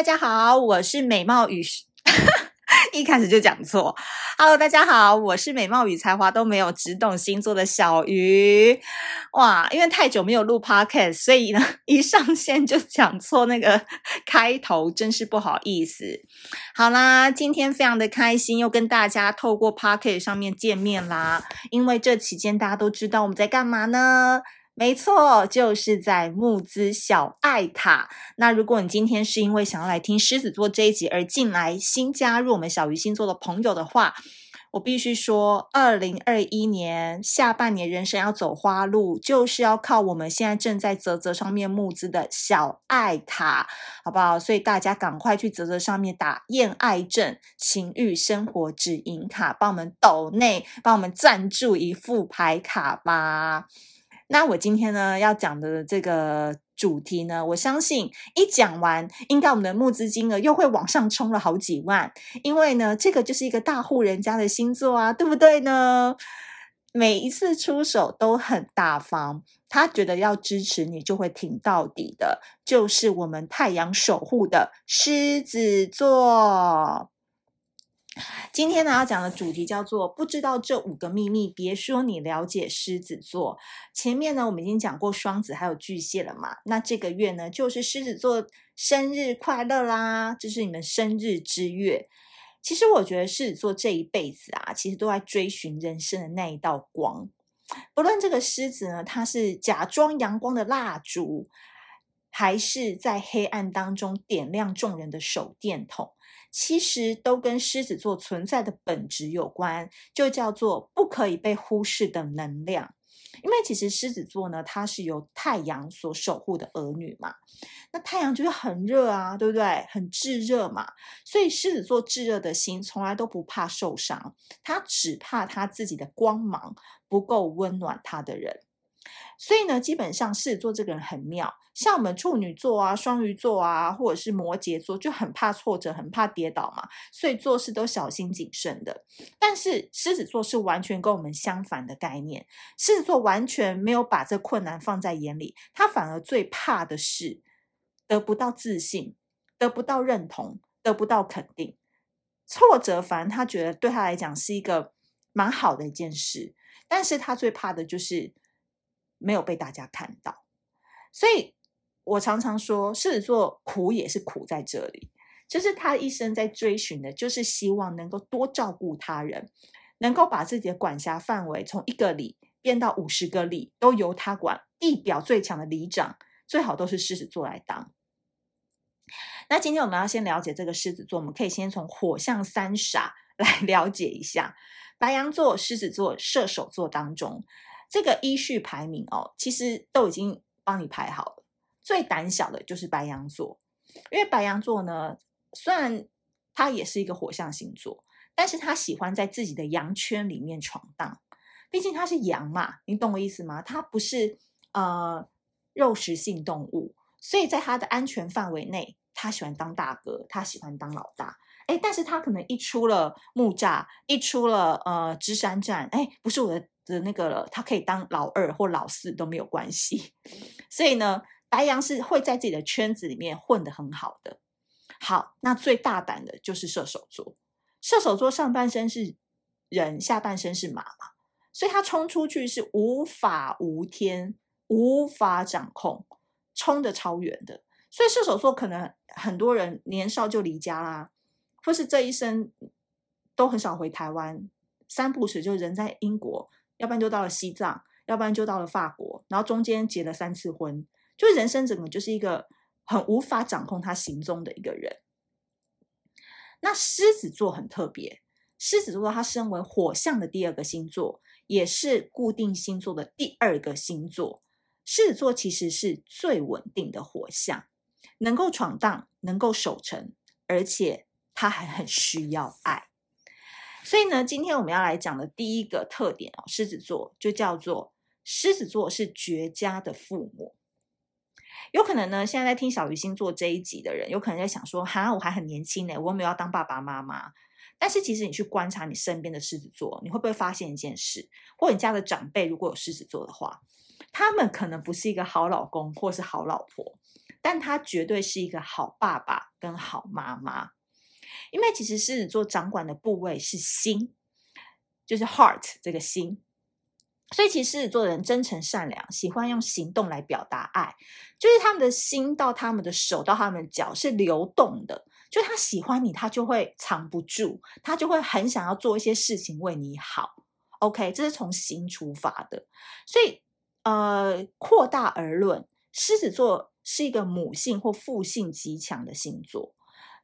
大家好，我是美貌与 一开始就讲错。Hello，大家好，我是美貌与才华都没有，只懂星座的小鱼。哇，因为太久没有录 Podcast，所以呢，一上线就讲错那个开头，真是不好意思。好啦，今天非常的开心，又跟大家透过 Podcast 上面见面啦。因为这期间大家都知道我们在干嘛呢？没错，就是在募资小爱塔。那如果你今天是因为想要来听狮子座这一集而进来新加入我们小鱼星座的朋友的话，我必须说，二零二一年下半年人生要走花路，就是要靠我们现在正在泽泽上面募资的小爱塔，好不好？所以大家赶快去泽泽上面打恋爱症、情欲生活指引卡，帮我们抖内，帮我们赞助一副牌卡吧。那我今天呢要讲的这个主题呢，我相信一讲完，应该我们的募资金额又会往上冲了好几万，因为呢，这个就是一个大户人家的星座啊，对不对呢？每一次出手都很大方，他觉得要支持你就会挺到底的，就是我们太阳守护的狮子座。今天呢要讲的主题叫做“不知道这五个秘密，别说你了解狮子座”。前面呢我们已经讲过双子还有巨蟹了嘛，那这个月呢就是狮子座生日快乐啦，这是你们生日之月。其实我觉得狮子座这一辈子啊，其实都在追寻人生的那一道光。不论这个狮子呢，它是假装阳光的蜡烛，还是在黑暗当中点亮众人的手电筒。其实都跟狮子座存在的本质有关，就叫做不可以被忽视的能量。因为其实狮子座呢，它是由太阳所守护的儿女嘛。那太阳就是很热啊，对不对？很炙热嘛。所以狮子座炙热的心从来都不怕受伤，他只怕他自己的光芒不够温暖他的人。所以呢，基本上狮子座这个人很妙，像我们处女座啊、双鱼座啊，或者是摩羯座，就很怕挫折，很怕跌倒嘛，所以做事都小心谨慎的。但是狮子座是完全跟我们相反的概念，狮子座完全没有把这困难放在眼里，他反而最怕的是得不到自信、得不到认同、得不到肯定。挫折反而他觉得对他来讲是一个蛮好的一件事，但是他最怕的就是。没有被大家看到，所以我常常说，狮子座苦也是苦在这里，就是他一生在追寻的，就是希望能够多照顾他人，能够把自己的管辖范围从一个里变到五十个里，都由他管。地表最强的里长，最好都是狮子座来当。那今天我们要先了解这个狮子座，我们可以先从火象三傻来 了解一下，白羊座、狮子座、射手座当中。这个依序排名哦，其实都已经帮你排好了。最胆小的就是白羊座，因为白羊座呢，虽然他也是一个火象星座，但是他喜欢在自己的羊圈里面闯荡。毕竟他是羊嘛，你懂我意思吗？他不是呃肉食性动物，所以在他的安全范围内，他喜欢当大哥，他喜欢当老大。哎，但是他可能一出了木栅，一出了呃芝山站，哎，不是我的。的那个了，他可以当老二或老四都没有关系，所以呢，白羊是会在自己的圈子里面混得很好的。好，那最大胆的就是射手座，射手座上半身是人，下半身是马嘛，所以他冲出去是无法无天，无法掌控，冲得超远的。所以射手座可能很多人年少就离家啦，或是这一生都很少回台湾，三不时就人在英国。要不然就到了西藏，要不然就到了法国，然后中间结了三次婚，就人生整个就是一个很无法掌控他行踪的一个人。那狮子座很特别，狮子座它身为火象的第二个星座，也是固定星座的第二个星座。狮子座其实是最稳定的火象，能够闯荡，能够守成，而且他还很需要爱。所以呢，今天我们要来讲的第一个特点哦，狮子座就叫做狮子座是绝佳的父母。有可能呢，现在在听小鱼星座这一集的人，有可能在想说：“哈，我还很年轻呢，我又没有要当爸爸妈妈。”但是其实你去观察你身边的狮子座，你会不会发现一件事？或你家的长辈如果有狮子座的话，他们可能不是一个好老公或是好老婆，但他绝对是一个好爸爸跟好妈妈。因为其实狮子座掌管的部位是心，就是 heart 这个心。所以，其实狮子座的人真诚善良，喜欢用行动来表达爱。就是他们的心到他们的手到他们的脚是流动的。就他喜欢你，他就会藏不住，他就会很想要做一些事情为你好。OK，这是从心出发的。所以，呃，扩大而论，狮子座是一个母性或父性极强的星座。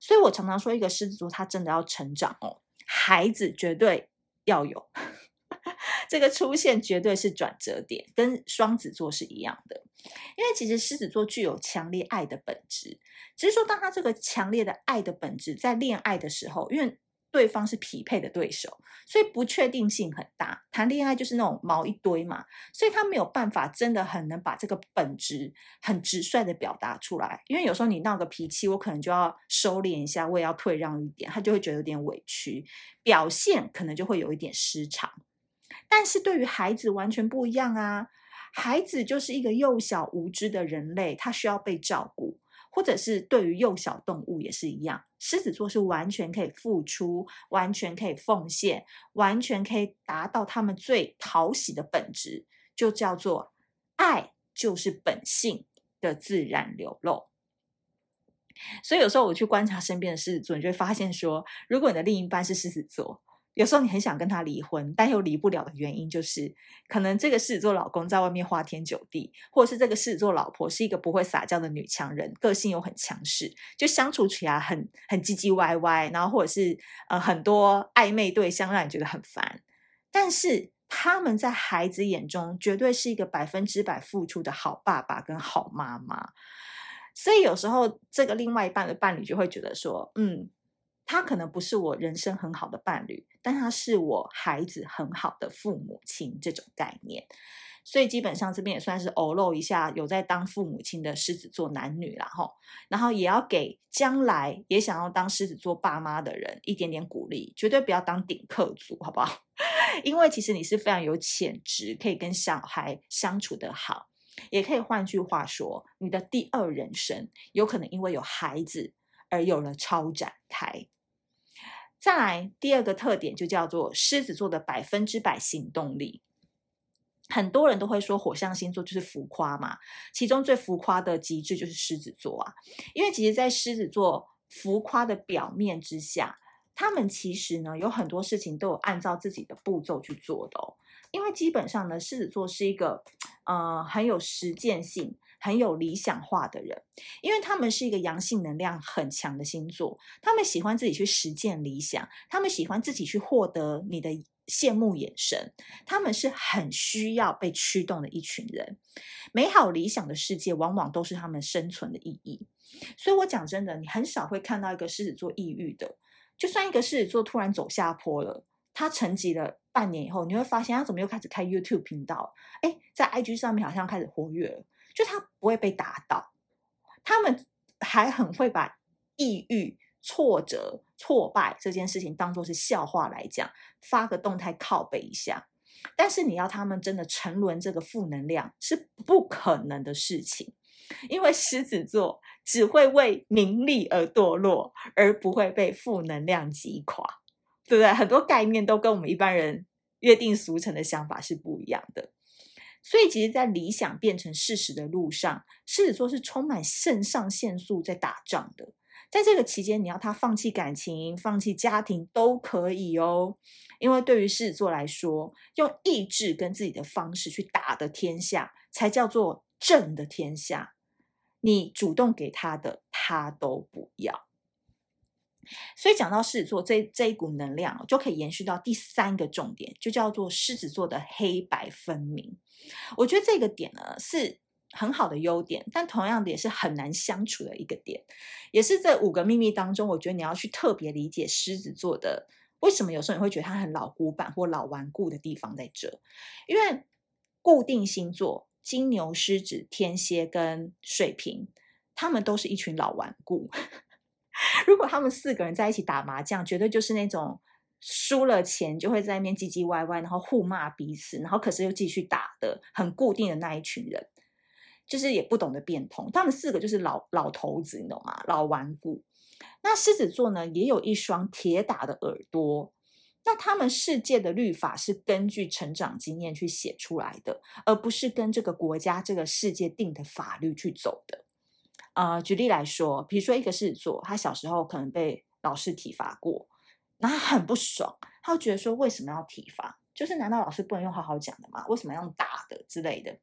所以我常常说，一个狮子座他真的要成长哦，孩子绝对要有。这个出现绝对是转折点，跟双子座是一样的。因为其实狮子座具有强烈爱的本质，只是说当他这个强烈的爱的本质在恋爱的时候，因为对方是匹配的对手，所以不确定性很大。谈恋爱就是那种毛一堆嘛，所以他没有办法真的很能把这个本质很直率的表达出来。因为有时候你闹个脾气，我可能就要收敛一下，我也要退让一点，他就会觉得有点委屈，表现可能就会有一点失常。但是对于孩子完全不一样啊！孩子就是一个幼小无知的人类，他需要被照顾，或者是对于幼小动物也是一样。狮子座是完全可以付出，完全可以奉献，完全可以达到他们最讨喜的本质，就叫做爱，就是本性的自然流露。所以有时候我去观察身边的狮子座，你就会发现说，如果你的另一半是狮子座。有时候你很想跟他离婚，但又离不了的原因就是，可能这个狮子座老公在外面花天酒地，或者是这个狮子座老婆是一个不会撒娇的女强人，个性又很强势，就相处起来很很唧唧歪歪，然后或者是呃很多暧昧对象让你觉得很烦。但是他们在孩子眼中绝对是一个百分之百付出的好爸爸跟好妈妈，所以有时候这个另外一半的伴侣就会觉得说，嗯。他可能不是我人生很好的伴侣，但他是我孩子很好的父母亲这种概念，所以基本上这边也算是偶露一下有在当父母亲的狮子座男女啦齁，然后也要给将来也想要当狮子座爸妈的人一点点鼓励，绝对不要当顶客族，好不好？因为其实你是非常有潜质，可以跟小孩相处得好，也可以换句话说，你的第二人生有可能因为有孩子而有了超展开。再来第二个特点就叫做狮子座的百分之百行动力。很多人都会说火象星座就是浮夸嘛，其中最浮夸的极致就是狮子座啊。因为其实，在狮子座浮夸的表面之下，他们其实呢有很多事情都有按照自己的步骤去做的哦。因为基本上呢，狮子座是一个呃很有实践性。很有理想化的人，因为他们是一个阳性能量很强的星座，他们喜欢自己去实践理想，他们喜欢自己去获得你的羡慕眼神，他们是很需要被驱动的一群人。美好理想的世界往往都是他们生存的意义。所以我讲真的，你很少会看到一个狮子座抑郁的，就算一个狮子座突然走下坡了，他沉寂了半年以后，你会发现他怎么又开始开 YouTube 频道，诶，在 IG 上面好像开始活跃了。就他不会被打倒，他们还很会把抑郁、挫折、挫败这件事情当作是笑话来讲，发个动态靠背一下。但是你要他们真的沉沦这个负能量是不可能的事情，因为狮子座只会为名利而堕落，而不会被负能量击垮，对不对？很多概念都跟我们一般人约定俗成的想法是不一样的。所以，其实，在理想变成事实的路上，狮子座是充满肾上腺素在打仗的。在这个期间，你要他放弃感情、放弃家庭都可以哦。因为对于狮子座来说，用意志跟自己的方式去打的天下，才叫做正的天下。你主动给他的，他都不要。所以讲到狮子座这这一股能量，就可以延续到第三个重点，就叫做狮子座的黑白分明。我觉得这个点呢是很好的优点，但同样的也是很难相处的一个点，也是这五个秘密当中，我觉得你要去特别理解狮子座的为什么有时候你会觉得他很老古板或老顽固的地方在这，因为固定星座金牛、狮子、天蝎跟水瓶，他们都是一群老顽固。如果他们四个人在一起打麻将，绝对就是那种输了钱就会在那边唧唧歪歪，然后互骂彼此，然后可是又继续打的很固定的那一群人。就是也不懂得变通。他们四个就是老老头子，你懂吗？老顽固。那狮子座呢，也有一双铁打的耳朵。那他们世界的律法是根据成长经验去写出来的，而不是跟这个国家、这个世界定的法律去走的。呃，举例来说，比如说一个狮子座，他小时候可能被老师体罚过，那他很不爽，他会觉得说，为什么要体罚？就是难道老师不能用好好讲的吗？为什么要用打的之类的？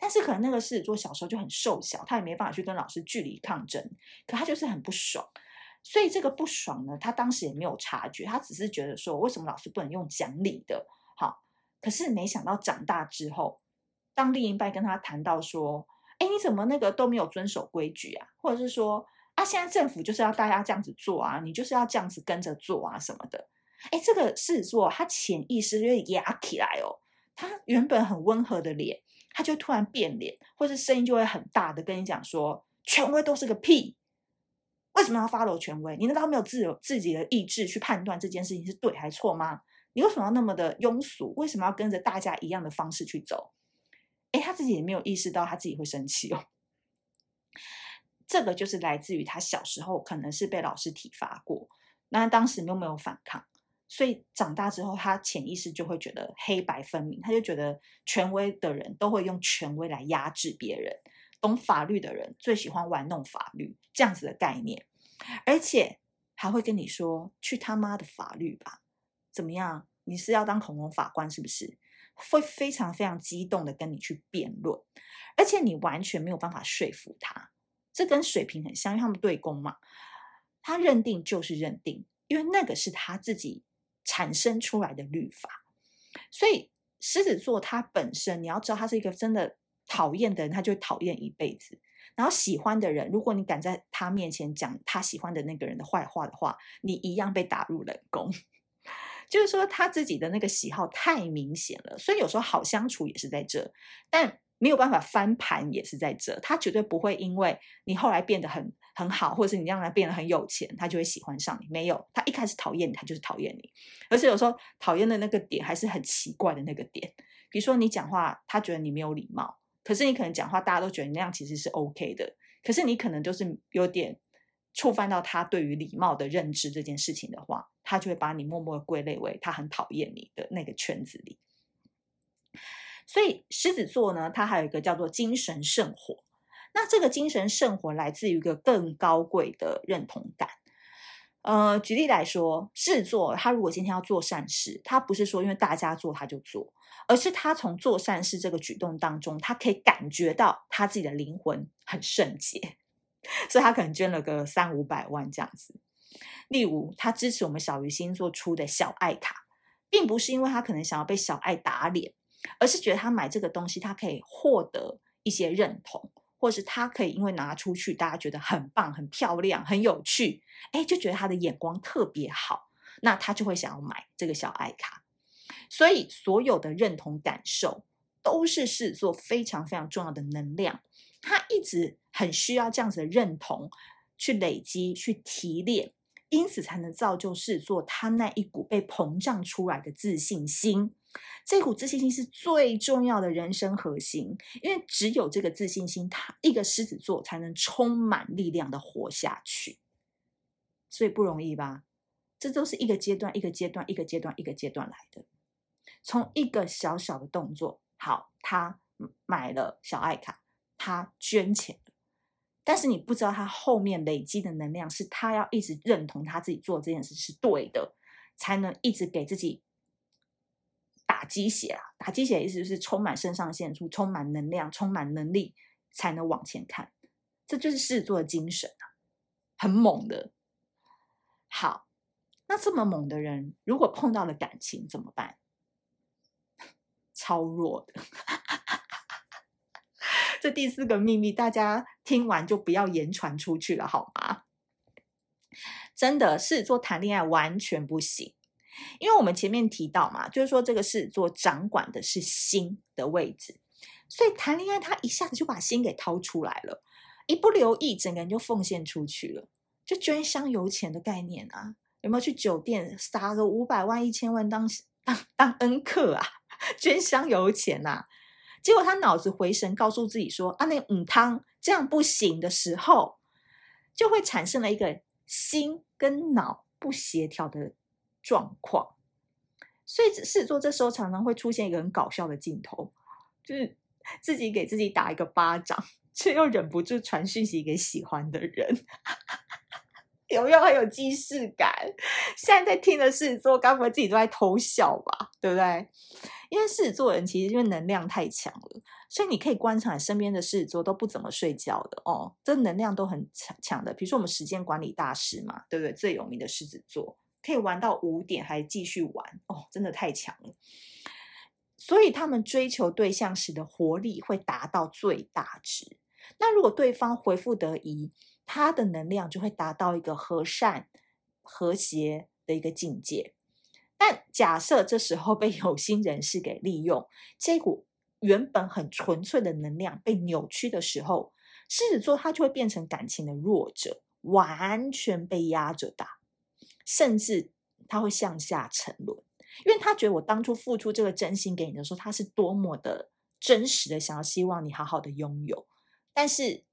但是可能那个狮子座小时候就很瘦小，他也没办法去跟老师据理抗争，可他就是很不爽。所以这个不爽呢，他当时也没有察觉，他只是觉得说，为什么老师不能用讲理的？好，可是没想到长大之后，当另一半跟他谈到说，哎，你怎么那个都没有遵守规矩啊？或者是说，啊，现在政府就是要大家这样子做啊，你就是要这样子跟着做啊什么的。哎，这个狮子座他潜意识就会压起来哦，他原本很温和的脸，他就突然变脸，或是声音就会很大的跟你讲说，权威都是个屁。为什么要 follow 权威？你难道没有自由自己的意志去判断这件事情是对还是错吗？你为什么要那么的庸俗？为什么要跟着大家一样的方式去走？诶，他自己也没有意识到他自己会生气哦。这个就是来自于他小时候可能是被老师体罚过，那当时又没有反抗，所以长大之后他潜意识就会觉得黑白分明，他就觉得权威的人都会用权威来压制别人。懂法律的人最喜欢玩弄法律这样子的概念，而且还会跟你说：“去他妈的法律吧！”怎么样？你是要当恐龙法官是不是？会非常非常激动的跟你去辩论，而且你完全没有办法说服他。这跟水瓶很像，因为他们对攻嘛。他认定就是认定，因为那个是他自己产生出来的律法。所以狮子座他本身，你要知道，他是一个真的。讨厌的人，他就会讨厌一辈子。然后喜欢的人，如果你敢在他面前讲他喜欢的那个人的坏话的话，你一样被打入冷宫。就是说，他自己的那个喜好太明显了，所以有时候好相处也是在这，但没有办法翻盘也是在这。他绝对不会因为你后来变得很很好，或者是你让他变得很有钱，他就会喜欢上你。没有，他一开始讨厌你，他就是讨厌你。而且有时候讨厌的那个点还是很奇怪的那个点，比如说你讲话，他觉得你没有礼貌。可是你可能讲话，大家都觉得你那样其实是 OK 的。可是你可能就是有点触犯到他对于礼貌的认知这件事情的话，他就会把你默默的归类为他很讨厌你的那个圈子里。所以狮子座呢，它还有一个叫做精神圣火。那这个精神圣火来自于一个更高贵的认同感。呃，举例来说，狮子座他如果今天要做善事，他不是说因为大家做他就做。而是他从做善事这个举动当中，他可以感觉到他自己的灵魂很圣洁，所以他可能捐了个三五百万这样子。例如，他支持我们小鱼星座出的小爱卡，并不是因为他可能想要被小爱打脸，而是觉得他买这个东西，他可以获得一些认同，或是他可以因为拿出去，大家觉得很棒、很漂亮、很有趣，哎，就觉得他的眼光特别好，那他就会想要买这个小爱卡。所以，所有的认同感受都是狮子座非常非常重要的能量。他一直很需要这样子的认同去累积、去提炼，因此才能造就狮子座他那一股被膨胀出来的自信心。这股自信心是最重要的人生核心，因为只有这个自信心，他一个狮子座才能充满力量的活下去。所以不容易吧？这都是一个阶段、一个阶段、一个阶段、一个阶段来的。从一个小小的动作，好，他买了小爱卡，他捐钱，但是你不知道他后面累积的能量，是他要一直认同他自己做这件事是对的，才能一直给自己打鸡血啊！打鸡血意思就是充满肾上腺素，充满能量，充满能力，才能往前看。这就是狮子座的精神啊，很猛的。好，那这么猛的人，如果碰到了感情怎么办？超弱的，这第四个秘密，大家听完就不要言传出去了，好吗？真的，狮子座谈恋爱完全不行，因为我们前面提到嘛，就是说这个狮子座掌管的是心的位置，所以谈恋爱他一下子就把心给掏出来了，一不留意，整个人就奉献出去了，就捐香油钱的概念啊，有没有去酒店撒个五百万、一千万当 当当恩客啊？捐香油钱、啊，结果他脑子回神，告诉自己说：“啊，那个母汤这样不行的时候，就会产生了一个心跟脑不协调的状况。”所以狮子座这时候常常会出现一个很搞笑的镜头，就是自己给自己打一个巴掌，却又忍不住传讯息给喜欢的人。有没有很有既视感？现在在听的狮子座，该不会自己都在偷笑吧？对不对？因为狮子座人其实因为能量太强了，所以你可以观察身边的狮子座都不怎么睡觉的哦，这能量都很强强的。比如说我们时间管理大师嘛，对不对？最有名的狮子座可以玩到五点还继续玩哦，真的太强了。所以他们追求对象时的活力会达到最大值。那如果对方回复得宜，他的能量就会达到一个和善、和谐的一个境界。但假设这时候被有心人士给利用，这股原本很纯粹的能量被扭曲的时候，狮子座他就会变成感情的弱者，完全被压着打，甚至他会向下沉沦，因为他觉得我当初付出这个真心给你的时候，他是多么的真实的想要希望你好好的拥有，但是。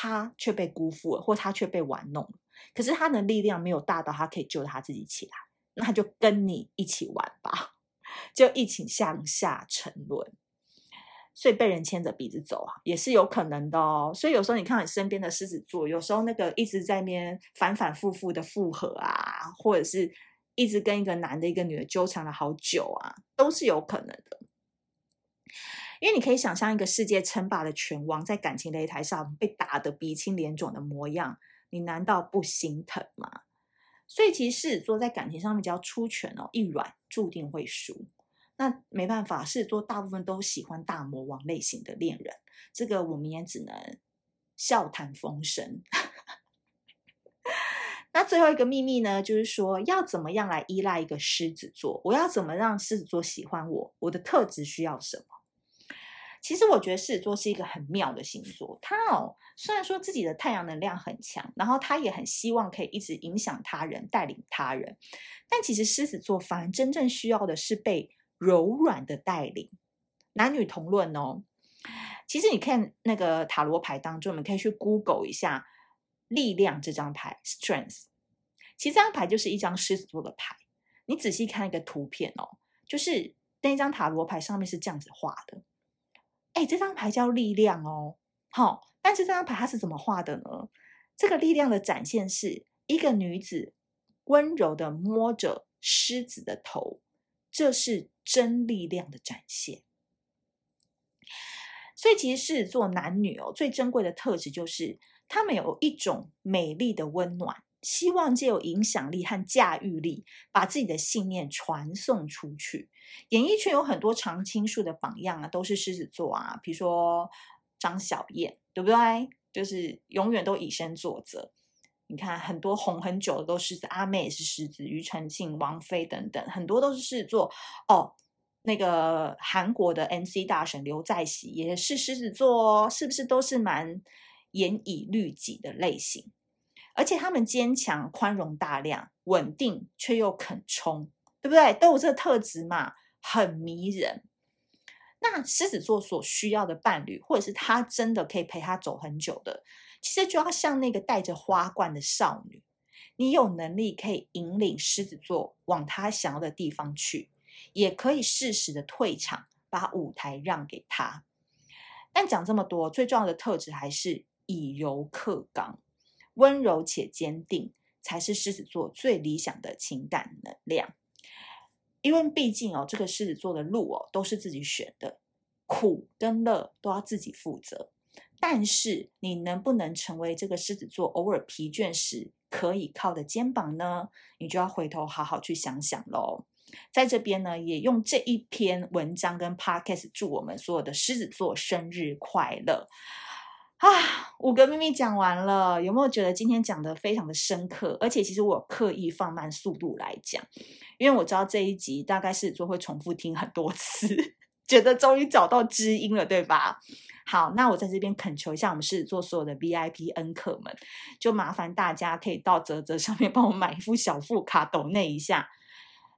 他却被辜负了，或他却被玩弄了。可是他的力量没有大到他可以救他自己起来，那就跟你一起玩吧，就一起向下沉沦。所以被人牵着鼻子走啊，也是有可能的哦。所以有时候你看你身边的狮子座，有时候那个一直在那边反反复复的复合啊，或者是一直跟一个男的、一个女的纠缠了好久啊，都是有可能的。因为你可以想象一个世界称霸的拳王在感情擂台上被打得鼻青脸肿的模样，你难道不心疼吗？所以其实狮子座在感情上面只要出拳哦，一软注定会输。那没办法，狮子座大部分都喜欢大魔王类型的恋人，这个我们也只能笑谈风声。那最后一个秘密呢，就是说要怎么样来依赖一个狮子座？我要怎么让狮子座喜欢我？我的特质需要什么？其实我觉得狮子座是一个很妙的星座。他哦，虽然说自己的太阳能量很强，然后他也很希望可以一直影响他人、带领他人，但其实狮子座反而真正需要的是被柔软的带领。男女同论哦。其实你看那个塔罗牌当中，我们可以去 Google 一下“力量”这张牌 （Strength）。其实这张牌就是一张狮子座的牌。你仔细看一个图片哦，就是那张塔罗牌上面是这样子画的。哎，这张牌叫力量哦，好、哦，但是这张牌它是怎么画的呢？这个力量的展现是一个女子温柔的摸着狮子的头，这是真力量的展现。所以，其实狮子座男女哦，最珍贵的特质就是他们有一种美丽的温暖。希望借有影响力和驾驭力，把自己的信念传送出去。演艺圈有很多常青树的榜样啊，都是狮子座啊，比如说张小燕，对不对？就是永远都以身作则。你看，很多红很久的都是狮子，阿妹也是狮子，庾澄庆、王菲等等，很多都是狮子座。哦，那个韩国的 MC 大神刘在锡也是狮子座哦，是不是都是蛮严以律己的类型？而且他们坚强、宽容、大量、稳定，却又肯冲，对不对？都有这特质嘛，很迷人。那狮子座所需要的伴侣，或者是他真的可以陪他走很久的，其实就要像那个带着花冠的少女，你有能力可以引领狮子座往他想要的地方去，也可以适时的退场，把舞台让给他。但讲这么多，最重要的特质还是以柔克刚。温柔且坚定，才是狮子座最理想的情感能量。因为毕竟哦，这个狮子座的路哦，都是自己选的，苦跟乐都要自己负责。但是，你能不能成为这个狮子座偶尔疲倦时可以靠的肩膀呢？你就要回头好好去想想喽。在这边呢，也用这一篇文章跟 podcast 祝我们所有的狮子座生日快乐。啊，五个秘密讲完了，有没有觉得今天讲得非常的深刻？而且其实我刻意放慢速度来讲，因为我知道这一集大概狮子座会重复听很多次，觉得终于找到知音了，对吧？好，那我在这边恳求一下我们狮子座所有的 VIP 恩客们，就麻烦大家可以到泽泽上面帮我买一副小副卡抖那一下。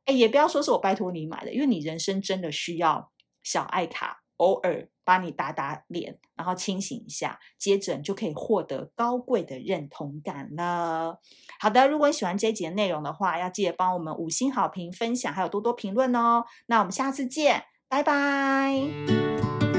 哎，也不要说是我拜托你买的，因为你人生真的需要小爱卡，偶尔。帮你打打脸，然后清醒一下，接着你就可以获得高贵的认同感了。好的，如果你喜欢这一集的内容的话，要记得帮我们五星好评、分享，还有多多评论哦。那我们下次见，拜拜。